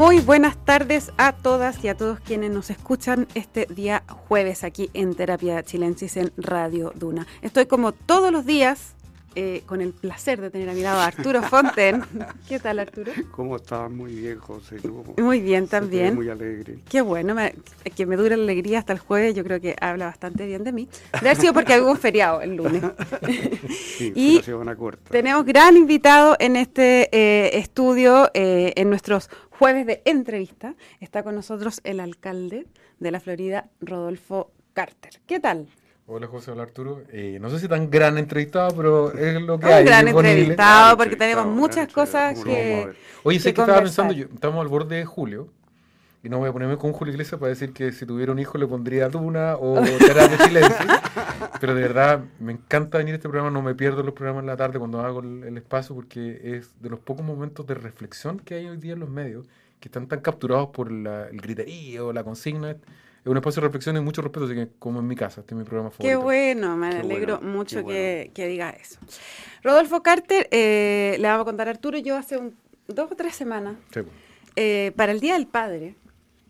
Muy buenas tardes a todas y a todos quienes nos escuchan este día jueves aquí en Terapia Chilensis en Radio Duna. Estoy como todos los días eh, con el placer de tener a mi lado a Arturo Fonten. ¿Qué tal, Arturo? ¿Cómo estás? Muy bien, José. Muy bien, también. Muy alegre. Qué bueno, que me dure la alegría hasta el jueves, yo creo que habla bastante bien de mí. De haber sido porque hubo un feriado el lunes. sí, y una corta. tenemos gran invitado en este eh, estudio, eh, en nuestros jueves de entrevista. Está con nosotros el alcalde de la Florida, Rodolfo Carter. ¿Qué tal? Hola José, hola Arturo. Eh, no sé si tan gran entrevistado, pero es lo que hay. Un gran entrevistado, porque tenemos muchas cosas que. Oye, sé que, estaba pensando, yo, estamos al borde de julio, y no voy a ponerme con Julio Iglesias para decir que si tuviera un hijo le pondría Duna o Terapia Silencio, pero de verdad me encanta venir a este programa, no me pierdo los programas en la tarde cuando hago el, espacio, porque es de los pocos momentos de reflexión que hay hoy día en los medios, que están tan capturados por la, el griterío, la consigna es un espacio de reflexión y mucho respeto, así que como en mi casa, este es mi programa favorito. Qué bueno, me alegro mucho que, diga eso. Rodolfo Carter, eh, le vamos a contar a Arturo, yo hace un, dos o tres semanas, eh, para el Día del Padre,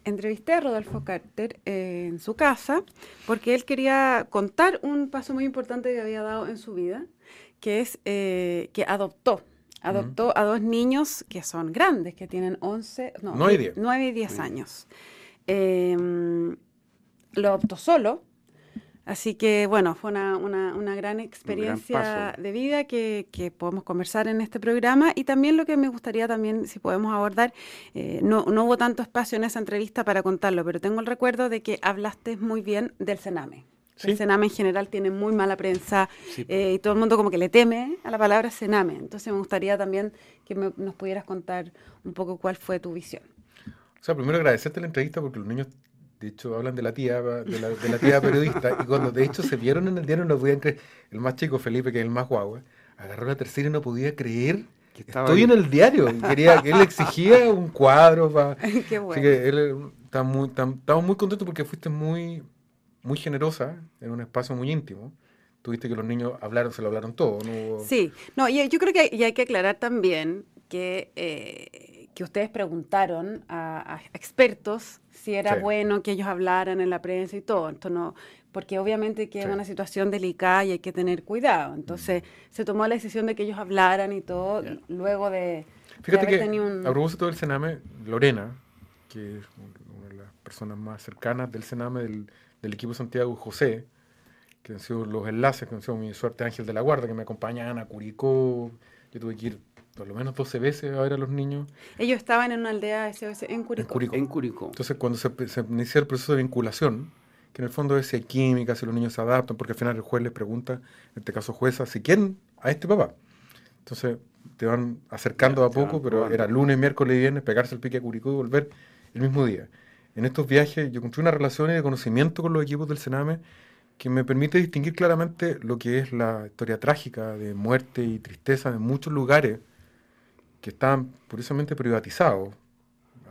entrevisté a Rodolfo Carter eh, en su casa, porque él quería contar un paso muy importante que había dado en su vida, que es que adoptó. Adoptó a dos niños que son grandes, que tienen 11, no, 9 y 10, años. Em, lo adoptó solo. Así que bueno, fue una, una, gran experiencia de vida que, podemos conversar en este programa y también lo que me gustaría también, si podemos abordar, eh, no, no, hubo tanto espacio en esa entrevista para contarlo, pero tengo el recuerdo de que hablaste muy bien del Sename. El Sename en general tiene muy mala prensa eh, y todo el mundo como que le teme a la palabra Sename. Entonces me gustaría también que nos pudieras contar un poco cuál fue tu visión. O sea, primero agradecerte la entrevista porque los niños, de hecho, hablan de la tía, de la, tía periodista, y cuando de hecho se vieron en el diario no podían creer. El más chico, Felipe, que es el más guagua, agarró la tercera y no podía creer que estoy en el diario. Quería, que él exigía un cuadro. Para, Qué bueno. Así que él está muy, estamos muy contentos porque fuiste muy, muy generosa en un espacio muy íntimo tuviste que los niños hablaron, se lo hablaron todo. ¿no? Sí, no, y yo creo que y hay que aclarar también que eh, que ustedes preguntaron a, expertos si era bueno que ellos hablaran en la prensa y todo. Entonces, no, porque obviamente que es una situación delicada y hay que tener cuidado. Entonces, mm. se tomó la decisión de que ellos hablaran y todo, luego de, Fíjate que, un... a propósito del Sename, Lorena, que es una de las personas más cercanas del Sename, del, del equipo Santiago José, que han sido los enlaces, que han sido mi suerte Ángel de la Guarda, que me acompañan a Curicó. Yo tuve que ir por lo menos 12 veces a ver a los niños. Ellos estaban en una aldea SOS en Curicó. En Curicó. Entonces, cuando se, inicia el proceso de vinculación, que en el fondo es si hay química, si los niños se adaptan, porque al final el juez les pregunta, en este caso jueza, si quieren a este papá. Entonces, te van acercando a poco, pero era lunes, miércoles y viernes, pegarse el pique a Curicó y volver el mismo día. En estos viajes yo encontré una relación y de conocimiento con los equipos del Sename que me permite distinguir claramente lo que es la historia trágica de muerte y tristeza en muchos lugares que estaban precisamente privatizados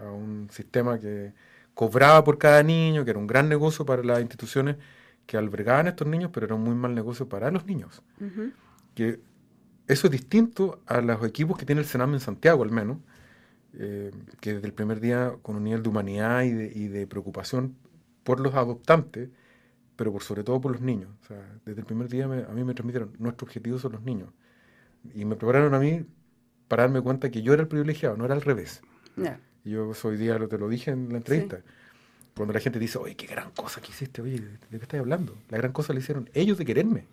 a un sistema que cobraba por cada niño, que era un gran negocio para las instituciones que albergaban a estos niños, pero era un muy mal negocio para los niños. Que eso es distinto a los equipos que tiene el Sename en Santiago, al menos, eh, que desde el primer día con un nivel de humanidad y de, preocupación por los adoptantes, pero por sobre todo por los niños. O sea, desde el primer día a mí me transmitieron, nuestro objetivo son los niños. Y me prepararon a mí para darme cuenta que yo era el privilegiado, no era al revés. Y yo hoy día te lo dije en la entrevista. Cuando la gente dice, oye, qué gran cosa que hiciste, oye, ¿de qué estás hablando? La gran cosa la hicieron ellos de quererme.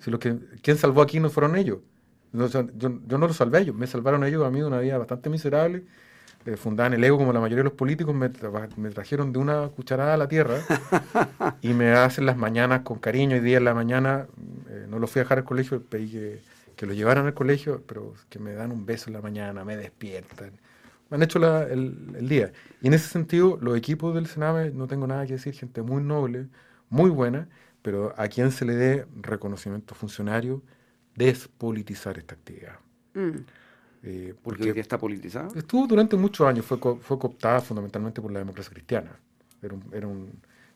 Si lo que, ¿Quién salvó aquí no fueron ellos? yo, yo, no los salvé a ellos, me salvaron ellos a mí de una vida bastante miserable. Eh, fundaban el ego como la mayoría de los políticos, me, me, trajeron de una cucharada a la tierra y me hacen las mañanas con cariño y día en la mañana, eh, no los fui a dejar al colegio, pedí que que lo llevaran al colegio, pero que me dan un beso en la mañana, me despiertan. Me han hecho el, día. Y en ese sentido, los equipos del Sename, no tengo nada que decir, gente muy noble, muy buena, pero a quien se le dé reconocimiento funcionario, despolitizar esta actividad. Mm. Eh, porque está politizada? Estuvo durante muchos años, fue, fue cooptada fundamentalmente por la democracia cristiana. Era era un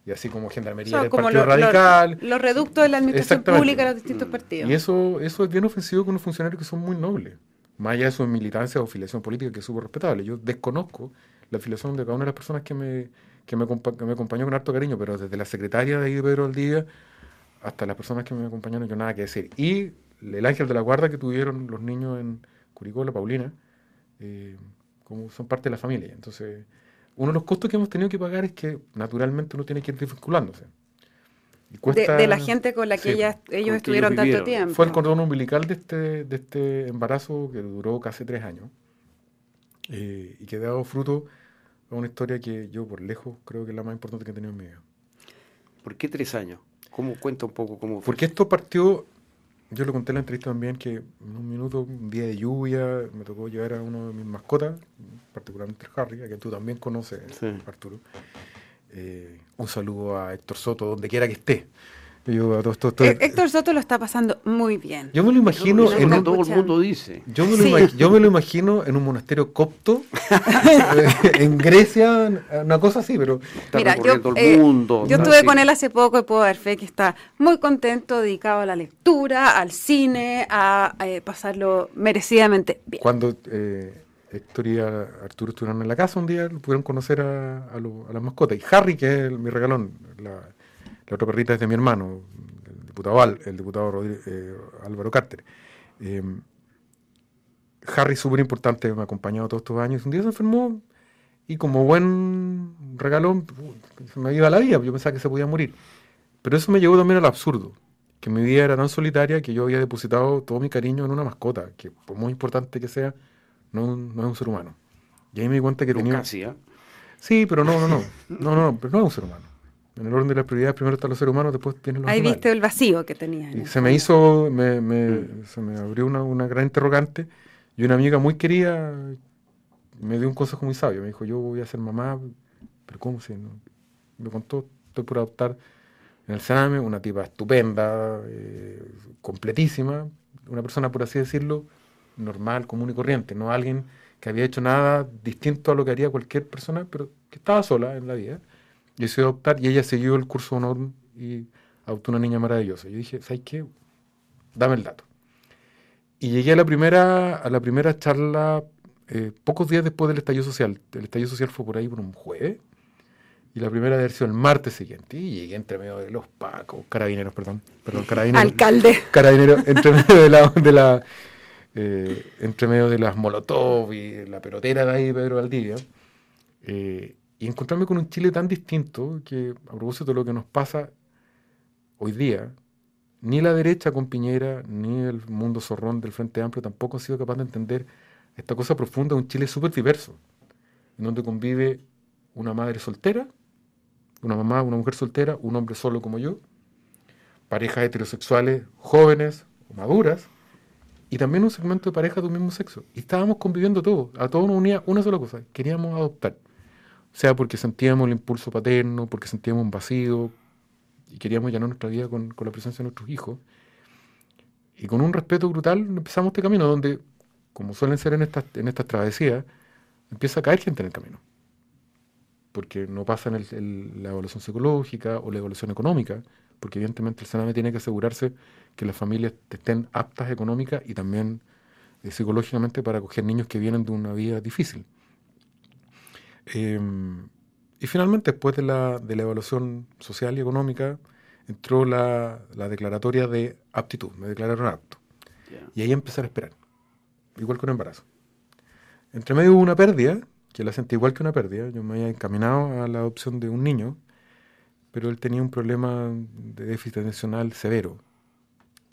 y así como Gendarmería del Partido Radical. Los reductos de la administración pública de los distintos mm. partidos. Y eso, eso es bien ofensivo con unos funcionarios que son muy nobles, más allá de su militancia o filiación política, que es súper respetable. Yo desconozco la afiliación de cada una de las personas que me, que me, me acompañó con harto cariño, pero desde la secretaria de ahí de Pedro Día hasta las personas que me acompañaron, yo nada que decir. Y el ángel de la guarda que tuvieron los niños en Curicó, la Paulina, eh, como son parte de la familia. Entonces, uno de los costos que hemos tenido que pagar es que naturalmente uno tiene que ir desvinculándose. de, la gente con la que ellos estuvieron tanto tiempo. Fue el cordón umbilical de este, de este embarazo que duró casi tres años eh, y que ha dado fruto a una historia que yo por lejos creo que es la más importante que he tenido en mi vida. ¿Por qué tres años? ¿Cómo cuenta un poco cómo fue? Porque esto partió, yo lo conté en la entrevista también, que en un minuto, un día de lluvia, me tocó llevar a uno de mis mascotas, particularmente Harry, a quien tú también conoces, Arturo. Eh, un saludo a Héctor Soto, donde quiera que esté. Eh, Héctor Soto lo está pasando muy bien. Yo me lo imagino en un, todo el mundo dice. Yo me, lo yo me, lo imagino en un monasterio copto en Grecia, una cosa así, pero Mira, yo, eh, mundo, yo estuve con él hace poco y puedo dar fe que está muy contento, dedicado a la lectura, al cine, a, eh, pasarlo merecidamente bien. Cuando Héctor y Arturo estuvieron en la casa un día, pudieron conocer a, a, las mascotas. Y Harry, que es mi regalón, la, la otra perrita es de mi hermano, el diputado, el diputado eh, Álvaro Carter. Eh, Harry, súper importante, me ha acompañado todos estos años. Un día se enfermó y como buen regalón, se me iba la vida, yo pensaba que se podía morir. Pero eso me llevó también al absurdo, que mi vida era tan solitaria que yo había depositado todo mi cariño en una mascota, que por muy importante que sea, no, no es un ser humano. Y ahí me di cuenta que tenía... ¿eh? Sí, pero no, no, no, no, no, pero no es un ser humano. En el orden de las prioridades, primero están los seres humanos, después tienen los Ahí viste el vacío que tenía. Y se me hizo, me, me, mm. se me abrió una, una, gran interrogante y una amiga muy querida me dio un consejo muy sabio. Me dijo, yo voy a ser mamá, pero ¿cómo se? No? Me contó, estoy por adoptar en el Sename, una tipa estupenda, eh, completísima, una persona, por así decirlo, normal, común y corriente, no alguien que había hecho nada distinto a lo que haría cualquier persona, pero que estaba sola en la vida decidió adoptar y ella siguió el curso de honor y adoptó una niña maravillosa. Yo dije, ¿sabes qué? Dame el dato. Y llegué a la primera, a la primera charla eh, pocos días después del estallido social. El estallido social fue por ahí por un jueves. Y la primera versión el martes siguiente. Y llegué entre medio de los pacos, carabineros, perdón. Perdón, carabineros. Alcalde. Carabineros, entre medio de la, de la eh, entre medio de las molotov y la pelotera de ahí, Pedro Valdivia. Eh, y encontrarme con un Chile tan distinto que, a propósito de lo que nos pasa hoy día, ni la derecha con Piñera, ni el mundo zorrón del Frente Amplio tampoco han sido capaz de entender esta cosa profunda de un Chile súper diverso, en donde convive una madre soltera, una mamá, una mujer soltera, un hombre solo como yo, parejas heterosexuales jóvenes o maduras, y también un segmento de parejas de un mismo sexo. Y estábamos conviviendo todos, a todos nos unía una sola cosa, queríamos adoptar sea porque sentíamos el impulso paterno, porque sentíamos un vacío y queríamos llenar nuestra vida con, la presencia de nuestros hijos. Y con un respeto brutal empezamos este camino donde, como suelen ser en estas, en estas travesías, empieza a caer gente en el camino. Porque no pasa en la evaluación psicológica o la evaluación económica, porque evidentemente el Sename tiene que asegurarse que las familias estén aptas económicas y también eh, psicológicamente para acoger niños que vienen de una vida difícil. Em, y finalmente, después de la, de la, evaluación social y económica, entró la, la declaratoria de aptitud, me declararon apto. Y ahí empecé a esperar, igual que un embarazo. Entre medio hubo una pérdida, que la sentí igual que una pérdida. Yo me había encaminado a la adopción de un niño, pero él tenía un problema de déficit atencional severo,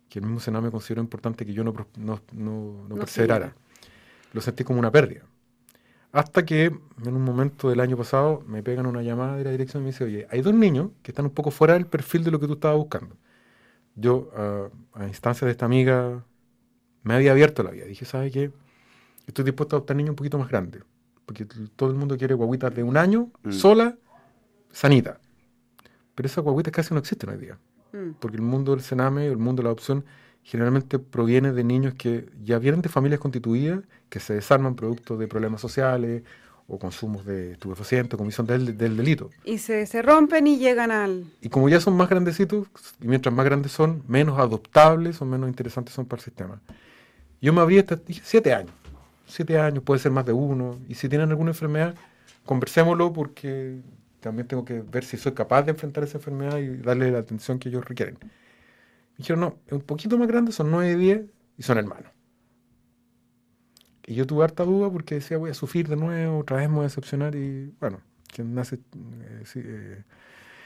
que el mismo Senado me consideró importante que yo no, no, no, no perseverara. Lo sentí como una pérdida. Hasta que en un momento del año pasado me pegan una llamada de la dirección y me dice, oye, hay dos niños que están un poco fuera del perfil de lo que tú estabas buscando. Yo, a instancia de esta amiga, me había abierto la vida. Dije, ¿sabes qué? Estoy dispuesto a adoptar niños un poquito más grandes. Porque todo el mundo quiere guaguitas de un año, mm. sola, sanita. Pero esas guaguitas casi no existen hoy día. Mm. Porque el mundo del cename, el mundo de la adopción, generalmente proviene de niños que ya vienen de familias constituidas, que se desarman producto de problemas sociales o consumos de estupefacientes, comisión del, del delito. Y se, se, rompen y llegan al... Y como ya son más grandecitos, y mientras más grandes son, menos adoptables o menos interesantes son para el sistema. Yo me abrí hasta siete años. Siete años, puede ser más de uno. Y si tienen alguna enfermedad, conversémoslo porque también tengo que ver si soy capaz de enfrentar esa enfermedad y darle la atención que ellos requieren. Me dijeron, no, es un poquito más grande, son 9 y 10 y son hermanos. Y yo tuve harta duda porque decía, voy a sufrir de nuevo, otra vez me voy a decepcionar y bueno, quien nace... Eh, eh,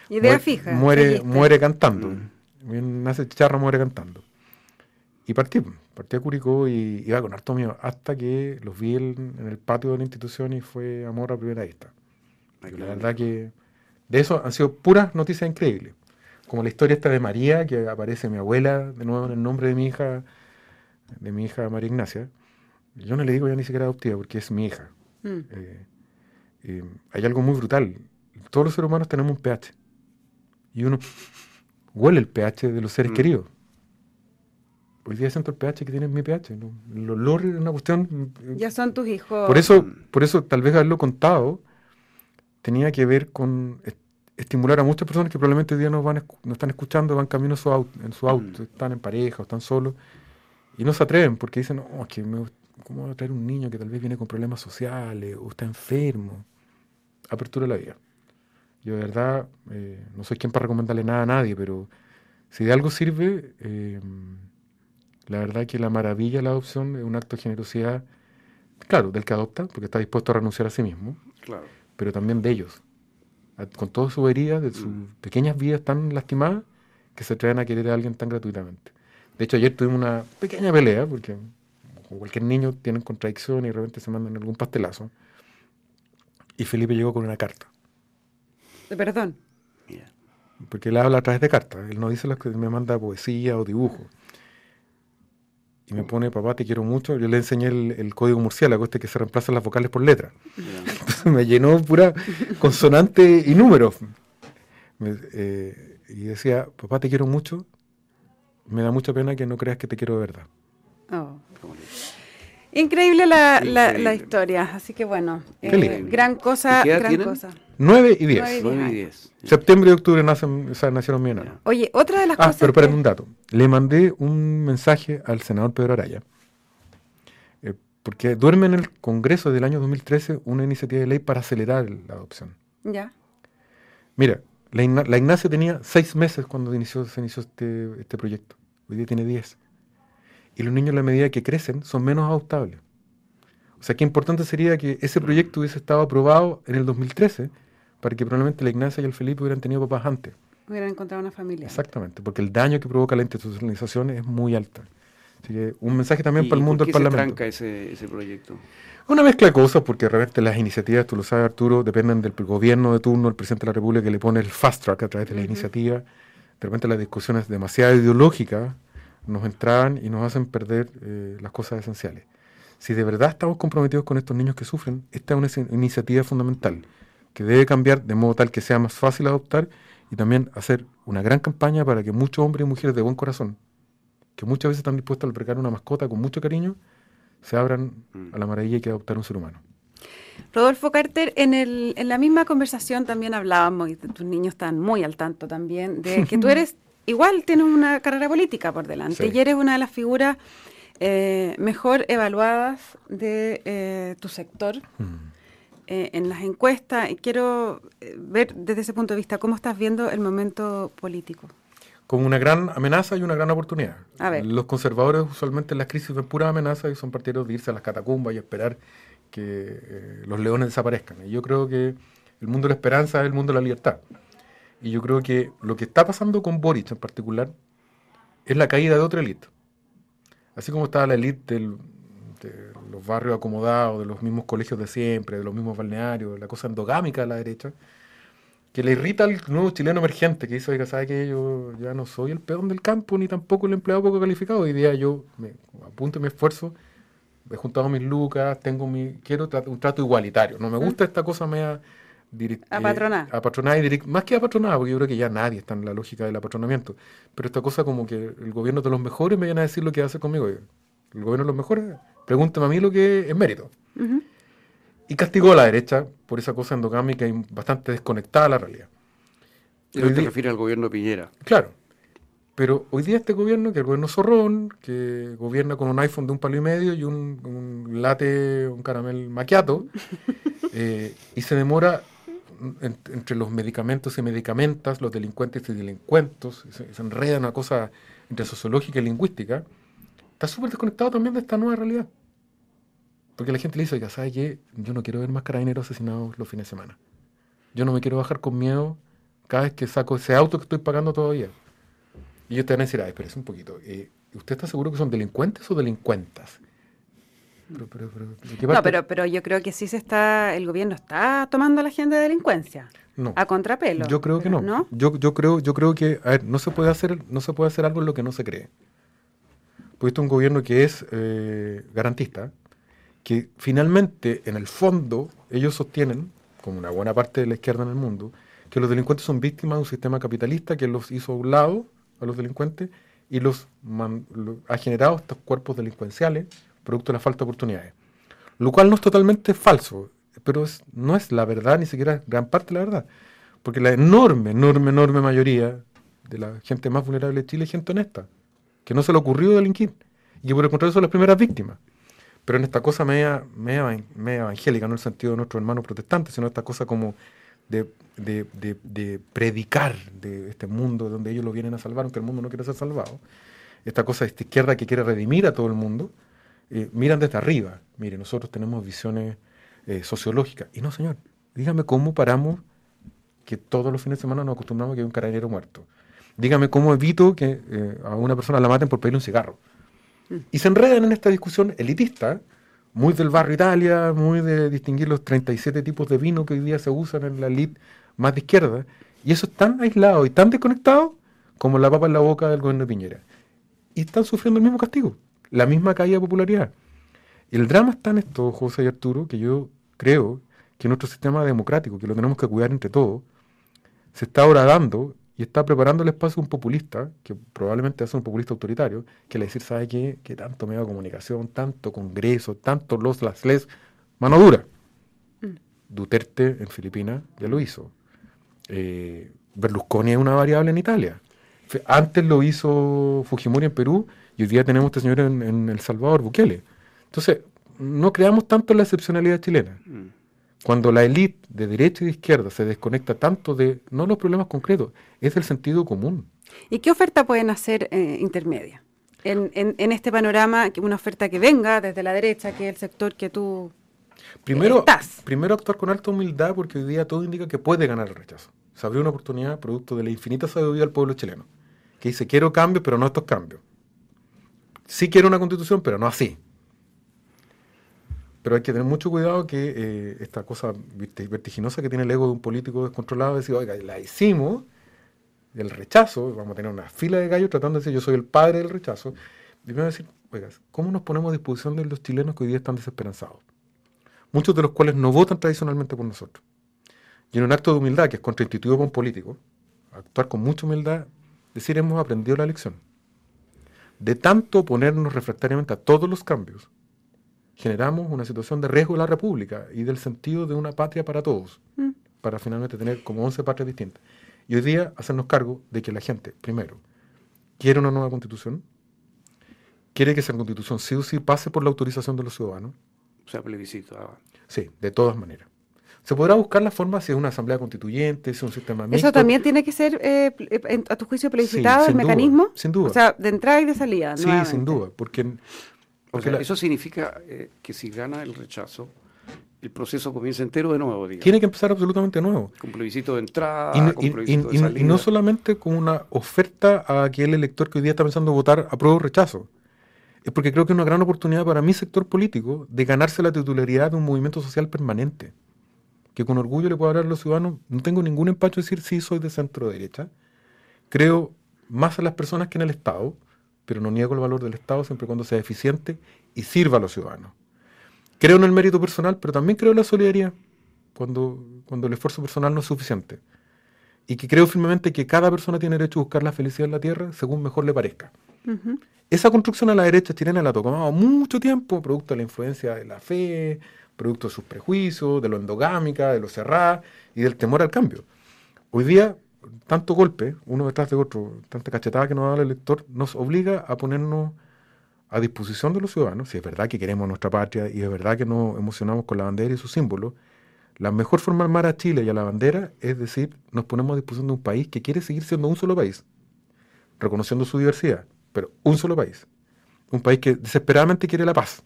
Idea muere, fija. Muere, muere cantando. Mm. Nace charro, muere cantando. Y partí, partí a Curicó y iba con harto miedo hasta que los vi en, el patio de la institución y fue amor a primera vista. La verdad que de eso han sido puras noticias increíbles. Como la historia esta de María, que aparece mi abuela, de nuevo en el nombre de mi hija, de mi hija María Ignacia. Yo no le digo ya ni siquiera adoptiva porque es mi hija. Mm. Eh, hay algo muy brutal. Todos los seres humanos tenemos un pH. Y uno huele el pH de los seres mm. queridos. Hoy día siento el pH que tiene mi pH. El olor es una cuestión. Ya son tus hijos. Por eso, por eso tal vez haberlo contado tenía que ver con estimular a muchas personas que probablemente hoy día no, van, no están escuchando, van camino en su auto, en su auto mm. están en pareja o están solos, y no se atreven porque dicen, no, es que me, ¿Cómo va a traer un niño que tal vez viene con problemas sociales o está enfermo? Apertura de la vida. Yo de verdad eh, no soy quien para recomendarle nada a nadie, pero si de algo sirve, eh, la verdad que la maravilla de la adopción es un acto de generosidad, claro, del que adopta, porque está dispuesto a renunciar a sí mismo, claro. pero también de ellos, con todas sus heridas, de sus mm. pequeñas vidas tan lastimadas, que se traen a querer a alguien tan gratuitamente. De hecho, ayer tuvimos una pequeña pelea, porque como cualquier niño, tienen contradicciones y de repente se mandan algún pastelazo. Y Felipe llegó con una carta. De perdón. Porque él habla a través de cartas. Él no dice las que me manda poesía o dibujo. Y me pone, papá, te quiero mucho. Yo le enseñé el, código murciélago, este que se reemplazan las vocales por letras. me llenó pura consonante y números. Eh, y decía, papá, te quiero mucho. Me da mucha pena que no creas que te quiero de verdad. Oh. Increíble la, la, historia, así que bueno, eh, gran cosa, gran cosa. 9 y 10. Septiembre y octubre nacen, o nacieron mi Oye, otra de las ah, cosas. pero espérame un dato. Le mandé un mensaje al senador Pedro Araya, eh, porque duerme en el Congreso del año 2013 una iniciativa de ley para acelerar la adopción. Ya. Mira, la, Ignacia tenía seis meses cuando inició, se inició este, este proyecto. Hoy día tiene 10 y los niños a la medida que crecen son menos adoptables. O sea, qué importante sería que ese proyecto hubiese estado aprobado en el 2013 para que probablemente la Ignacia y el Felipe hubieran tenido papás antes. Hubieran encontrado una familia. Exactamente, porque el daño que provoca la institucionalización es muy alto. Así que un mensaje también para el mundo del Parlamento. ¿Por qué se tranca ese, proyecto? Una mezcla de cosas, porque realmente las iniciativas, tú lo sabes Arturo, dependen del gobierno de turno, el presidente de la República que le pone el fast track a través de la iniciativa. De repente las discusiones demasiado ideológicas nos entraban y nos hacen perder eh, las cosas esenciales. Si de verdad estamos comprometidos con estos niños que sufren, esta es una iniciativa fundamental que debe cambiar de modo tal que sea más fácil adoptar y también hacer una gran campaña para que muchos hombres y mujeres de buen corazón, que muchas veces están dispuestos a albergar una mascota con mucho cariño, se abran mm. a la maravilla que adoptar un ser humano. Rodolfo Carter, en, el, en la misma conversación también hablábamos, y tus niños están muy al tanto también, de que tú eres igual tienes una carrera política por delante y eres una de las figuras eh, mejor evaluadas de eh, tu sector mm. Eh, en las encuestas. Y quiero ver desde ese punto de vista cómo estás viendo el momento político. Como una gran amenaza y una gran oportunidad. Los conservadores usualmente en las crisis ven pura amenaza y son partidarios de irse a las catacumbas y esperar que los leones desaparezcan. Y yo creo que el mundo de la esperanza es el mundo de la libertad. Y yo creo que lo que está pasando con Boric en particular es la caída de otra élite. Así como estaba la élite de los barrios acomodados, de los mismos colegios de siempre, de los mismos balnearios, la cosa endogámica de la derecha, que le irrita al nuevo chileno emergente que dice, oiga, ¿sabe que yo ya no soy el peón del campo ni tampoco el empleado poco calificado? Hoy día yo me apunto mi esfuerzo, he juntado mis lucas, tengo mi, quiero un trato igualitario. No me gusta esta cosa media a patronar. a patronar y más que a patronar, porque yo creo que ya nadie está en la lógica del apatronamiento. Pero esta cosa como que el gobierno de los mejores me viene a decir lo que hace conmigo. El gobierno de los mejores, pregúntame a mí lo que es mérito. Y castigó a la derecha por esa cosa endogámica y bastante desconectada a la realidad. ¿Y te refieres al gobierno de Piñera? Claro. Pero hoy día este gobierno, que es el gobierno zorrón, que gobierna con un iPhone de un palo y medio y un, un latte, un caramel maquiato, eh, y se demora entre los medicamentos y medicamentas, los delincuentes y delincuentos, se, se enreda una cosa entre sociológica y lingüística, está súper desconectado también de esta nueva realidad. Porque la gente le dice, oiga, ¿sabes qué? Yo no quiero ver más carabineros asesinados los fines de semana. Yo no me quiero bajar con miedo cada vez que saco ese auto que estoy pagando todavía. Y ellos te van a decir, ay, espérese un poquito. Eh, ¿Usted está seguro que son delincuentes o delincuentas? Pero, pero, pero, no, pero, pero yo creo que sí se está, el gobierno está tomando la agenda de delincuencia. No. A contrapelo. Yo creo que no. Yo, yo creo, yo creo que, a ver, no se puede hacer, no se puede hacer algo en lo que no se cree. Porque esto es un gobierno que es eh, garantista, que finalmente, en el fondo, ellos sostienen, como una buena parte de la izquierda en el mundo, que los delincuentes son víctimas de un sistema capitalista que los hizo a un lado a los delincuentes y los, ha generado estos cuerpos delincuenciales producto de la falta de oportunidades. Lo cual no es totalmente falso, pero no es la verdad, ni siquiera gran parte de la verdad. Porque la enorme, enorme, enorme mayoría de la gente más vulnerable de Chile es gente honesta, que no se le ocurrió delinquir, y que por el contrario son las primeras víctimas. Pero en esta cosa media, media, media evangélica, no en el sentido de nuestros hermanos protestantes, sino esta cosa como de, de, predicar de este mundo donde ellos lo vienen a salvar, aunque el mundo no quiere ser salvado. Esta cosa de esta izquierda que quiere redimir a todo el mundo, eh, miran desde arriba. Mire, nosotros tenemos visiones eh, sociológicas. Y no, señor, dígame cómo paramos que todos los fines de semana nos acostumbramos a que hay un carabinero muerto. Dígame cómo evito que eh, a una persona la maten por pedirle un cigarro. Y se enredan en esta discusión elitista, muy del barrio Italia, muy de distinguir los 37 tipos de vino que hoy día se usan en la elite más de izquierda, y eso es tan aislado y tan desconectado como la papa en la boca del gobierno de Piñera. Y están sufriendo el mismo castigo, la misma caída de popularidad. El drama está en esto, José y Arturo, que yo creo que nuestro sistema democrático, que lo tenemos que cuidar entre todos, se está ahora dando y está preparando el espacio a un populista, que probablemente es un populista autoritario, que le decir, ¿sabe qué? Que tanto medio de comunicación, tanto congreso, tanto los, las les, mano dura. Mm. Duterte en Filipinas ya lo hizo. Eh, Berlusconi es una variable en Italia. Antes lo hizo Fujimori en Perú y hoy día tenemos este señor en, El Salvador, Bukele. Entonces, no creamos tanto la excepcionalidad chilena. Mm. Cuando la élite de derecha y de izquierda se desconecta tanto de, no los problemas concretos, es el sentido común. ¿Y qué oferta pueden hacer eh, intermedia? En, en, este panorama, una oferta que venga desde la derecha, que es el sector que tú primero, estás. Primero actuar con alta humildad porque hoy día todo indica que puede ganar el rechazo. Se abrió una oportunidad producto de la infinita sabiduría del pueblo chileno, que dice quiero cambios, pero no estos cambios. Sí quiero una constitución, pero no así. Pero hay que tener mucho cuidado que eh, esta cosa vertiginosa que tiene el ego de un político descontrolado, decir, oiga, la hicimos, del rechazo, vamos a tener una fila de gallos tratando de decir, yo soy el padre del rechazo. Y me a decir, oiga, ¿cómo nos ponemos a disposición de los chilenos que hoy día están desesperanzados? Muchos de los cuales no votan tradicionalmente por nosotros. Y en un acto de humildad, que es contraintuitivo para un político, actuar con mucha humildad, decir, hemos aprendido la lección. De tanto ponernos refractariamente a todos los cambios, generamos una situación de riesgo de la República y del sentido de una patria para todos, mm. para finalmente tener como 11 patrias distintas. Y hoy día hacernos cargo de que la gente, primero, quiere una nueva constitución, quiere que esa constitución sí o sí pase por la autorización de los ciudadanos. O sea, plebiscito. Ah. Sí, de todas maneras. Se podrá buscar la forma si es una asamblea constituyente, si es un sistema mixto. ¿Eso también tiene que ser, eh, a tu juicio, plebiscitado el mecanismo? Sin duda. O sea, de entrada y de salida. Sí, sin duda, porque eso significa eh, que si gana el rechazo, el proceso comienza entero de nuevo. Tiene que empezar absolutamente nuevo. Con plebiscito de entrada, y, con plebiscito de salida. Y no solamente con una oferta a aquel elector que hoy día está pensando votar a prueba o rechazo. Es porque creo que es una gran oportunidad para mi sector político de ganarse la titularidad de un movimiento social permanente. Que con orgullo le puedo hablar a los ciudadanos. No tengo ningún empacho de decir sí soy de centro derecha. Creo más en las personas que en el Estado pero no niego el valor del Estado siempre y cuando sea eficiente y sirva a los ciudadanos. Creo en el mérito personal, pero también creo en la solidaridad, cuando, cuando el esfuerzo personal no es suficiente. Y que creo firmemente que cada persona tiene derecho a buscar la felicidad en la tierra según mejor le parezca. Esa construcción a la derecha chilena la ha tomado mucho tiempo, producto de la influencia de la fe, producto de sus prejuicios, de lo endogámica, de lo cerrada y del temor al cambio. Hoy día tanto golpe, uno detrás de otro, tanta cachetada que nos da el elector, nos obliga a ponernos a disposición de los ciudadanos, si es verdad que queremos nuestra patria y es verdad que nos emocionamos con la bandera y sus símbolos, la mejor forma de armar a Chile y a la bandera es decir, nos ponemos a disposición de un país que quiere seguir siendo un solo país, reconociendo su diversidad, pero un solo país. Un país que desesperadamente quiere la paz.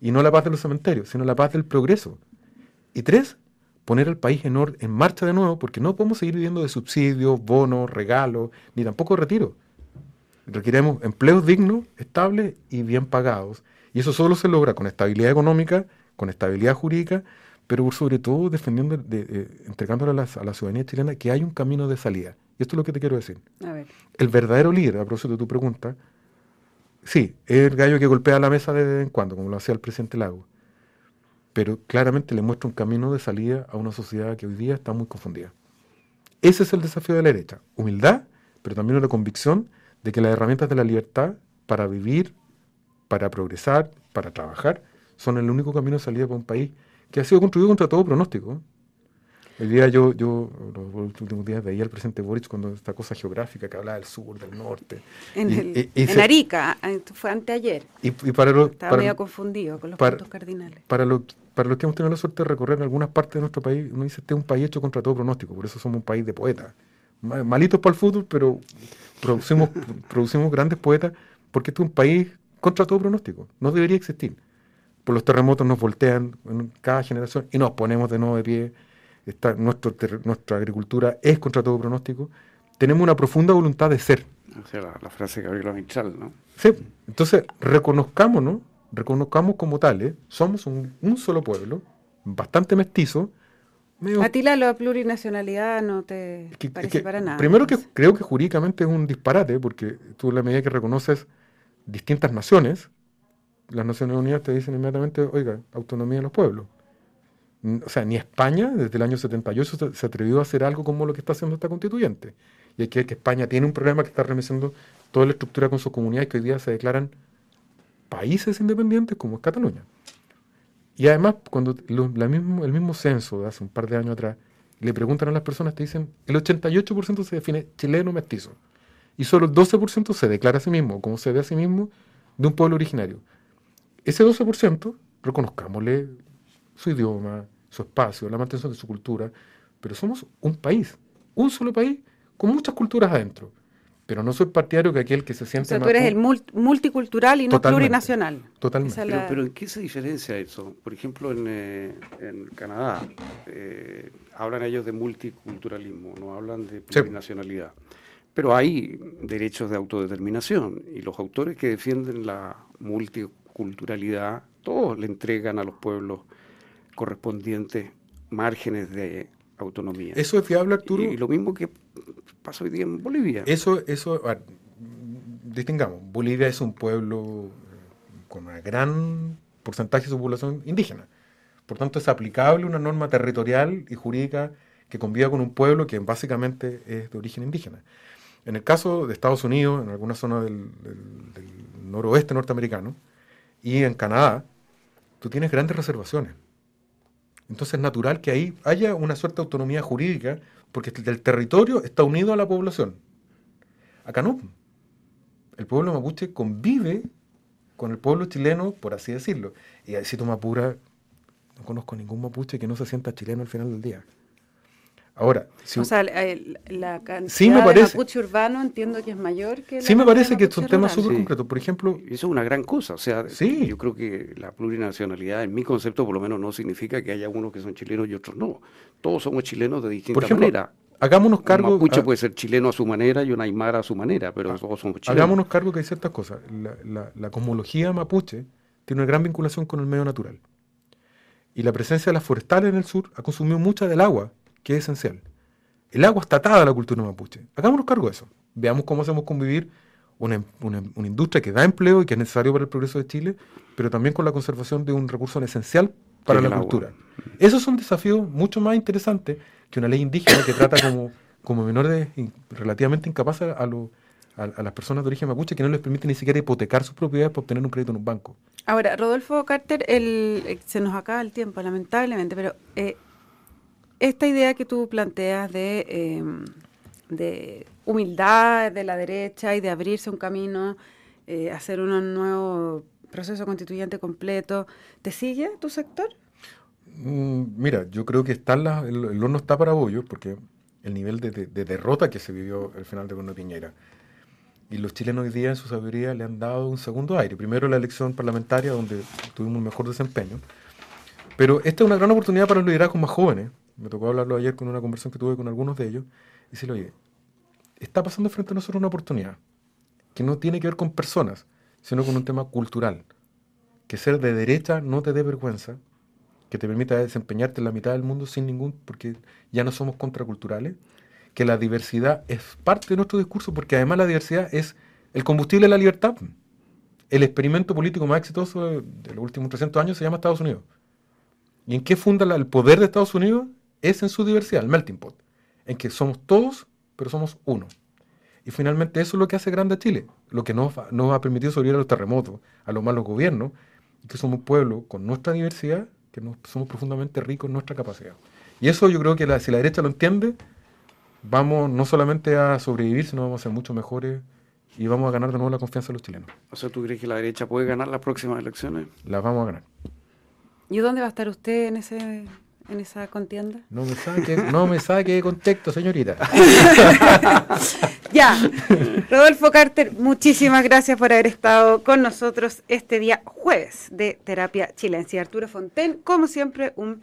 Y no la paz de los cementerios, sino la paz del progreso. Y tres, poner al país en, en marcha de nuevo, porque no podemos seguir viviendo de subsidios, bonos, regalos, ni tampoco retiro. Requeremos empleos dignos, estables y bien pagados. Y eso solo se logra con estabilidad económica, con estabilidad jurídica, pero sobre todo defendiendo, de, entregándole a la, a la, ciudadanía chilena que hay un camino de salida. Y esto es lo que te quiero decir. El verdadero líder, a propósito de tu pregunta, sí, es el gallo que golpea la mesa de vez en cuando, como lo hacía el presidente Lago. Pero claramente le muestra un camino de salida a una sociedad que hoy día está muy confundida. Ese es el desafío de la derecha. Humildad, pero también una convicción de que las herramientas de la libertad para vivir, para progresar, para trabajar, son el único camino de salida para un país que ha sido construido contra todo pronóstico. El día yo, yo los últimos días veía al presidente Boric cuando esta cosa geográfica que hablaba del sur, del norte. En, Arica, fue anteayer. Y, para lo, Estaba medio confundido con los puntos cardinales. Para, lo, para los que hemos tenido la suerte de recorrer en algunas partes de nuestro país, uno dice, este es un país hecho contra todo pronóstico, por eso somos un país de poetas. Malitos para el fútbol, pero producimos, producimos grandes poetas porque este es un país contra todo pronóstico. No debería existir. Por los terremotos nos voltean en cada generación y nos ponemos de nuevo de pie. Está, nuestro, nuestra agricultura es contra todo pronóstico. Tenemos una profunda voluntad de ser. O sea, la, frase que Gabriela Mistral, ¿no? Sí. Entonces, reconozcámonos, reconozcamos como tales, somos un, un solo pueblo, bastante mestizo, a ti la, plurinacionalidad no te parece para nada. Primero que creo que jurídicamente es un disparate, porque tú la medida que reconoces distintas naciones, las Naciones Unidas te dicen inmediatamente, oiga, autonomía de los pueblos. O sea, ni España desde el año 78 se, atrevió a hacer algo como lo que está haciendo esta constituyente. Y hay que ver que España tiene un problema que está remeciendo toda la estructura con sus comunidades que hoy día se declaran países independientes como es Cataluña. Y además, cuando la mismo, el mismo censo de hace un par de años atrás, le preguntan a las personas, te dicen, el 88% se define chileno mestizo. Y solo el 12% se declara a sí mismo, como se ve a sí mismo, de un pueblo originario. Ese 12%, reconozcámosle su idioma, su espacio, la mantención de su cultura, pero somos un país, un solo país, con muchas culturas adentro pero no soy partidario que aquel que se siente... O sea, tú eres el multicultural y no plurinacional. Totalmente. Pero, ¿en qué se diferencia eso? Por ejemplo, en, eh, Canadá eh, hablan ellos de multiculturalismo, no hablan de plurinacionalidad. Pero hay derechos de autodeterminación y los autores que defienden la multiculturalidad, todos le entregan a los pueblos correspondientes márgenes de autonomía. ¿Eso es fiable, Arturo? Y, lo mismo que pasa hoy día en Bolivia. Eso, eso, distingamos, Bolivia es un pueblo con un gran porcentaje de su población indígena. Por tanto, es aplicable una norma territorial y jurídica que conviva con un pueblo que básicamente es de origen indígena. En el caso de Estados Unidos, en alguna zona del, del noroeste norteamericano, y en Canadá, tú tienes grandes reservaciones. Entonces es natural que ahí haya una suerte de autonomía jurídica, porque el territorio está unido a la población. Acá no. El pueblo mapuche convive con el pueblo chileno, por así decirlo. Y si tú pura, no conozco ningún mapuche que no se sienta chileno al final del día. Ahora, o sea, la cantidad de mapuche urbano entiendo que es mayor que la Sí me parece que es un tema súper concreto. Por ejemplo... Eso es una gran cosa. O sea, yo creo que la plurinacionalidad, en mi concepto, por lo menos, no significa que haya unos que son chilenos y otros no. Todos somos chilenos de distinta manera. Hagámonos cargo... Un mapuche puede ser chileno a su manera y un aymara a su manera, pero todos somos chilenos. Hagámonos cargo que hay ciertas cosas. La, la cosmología mapuche tiene una gran vinculación con el medio natural. Y la presencia de las forestales en el sur ha consumido mucha del agua que es esencial. El agua está atada a la cultura mapuche. Hagámonos cargo de eso. Veamos cómo hacemos convivir una, una, industria que da empleo y que es necesario para el progreso de Chile, pero también con la conservación de un recurso esencial para la cultura. Esos son desafíos mucho más interesantes que una ley indígena que trata como, como menores relativamente incapaces a, a, las personas de origen mapuche que no les permite ni siquiera hipotecar sus propiedades para obtener un crédito en un banco. Ahora, Rodolfo Carter, el, se nos acaba el tiempo, lamentablemente, pero eh, esta idea que tú planteas de, em, de humildad de la derecha y de abrirse un camino, eh, hacer un nuevo proceso constituyente completo, ¿te sigue tu sector? Mm, mira, yo creo que está la, el, horno está para bollos, porque el nivel de, derrota que se vivió al final de Bruno Piñera. Y los chilenos hoy día, en su sabiduría, le han dado un segundo aire. Primero la elección parlamentaria, donde tuvimos un mejor desempeño. Pero esta es una gran oportunidad para los liderazgos más jóvenes. Me tocó hablarlo ayer con una conversación que tuve con algunos de ellos. Y decirle, oye, está pasando frente a nosotros una oportunidad que no tiene que ver con personas, sino con un tema cultural. Que ser de derecha no te dé vergüenza, que te permita desempeñarte en la mitad del mundo sin ningún, porque ya no somos contraculturales, que la diversidad es parte de nuestro discurso, porque además la diversidad es el combustible de la libertad. El experimento político más exitoso de, los últimos 300 años se llama Estados Unidos. ¿Y en qué funda el poder de Estados Unidos? Es en su diversidad, el melting pot, en que somos todos, pero somos uno. Y finalmente eso es lo que hace grande a Chile, lo que nos, nos ha permitido sobrevivir a los terremotos, a los malos gobiernos, que somos un pueblo con nuestra diversidad que somos profundamente ricos en nuestra capacidad. Y eso yo creo que si la derecha lo entiende, vamos no solamente a sobrevivir, sino vamos a ser mucho mejores y vamos a ganar de nuevo la confianza de los chilenos. O sea, ¿tú crees que la derecha puede ganar las próximas elecciones? Las vamos a ganar. ¿Y dónde va a estar usted en ese en esa contienda? No me saque, no me saque de contexto, señorita. ya. Rodolfo Carter, muchísimas gracias por haber estado con nosotros este día jueves de Terapia Chilense. Arturo Fonten, como siempre, un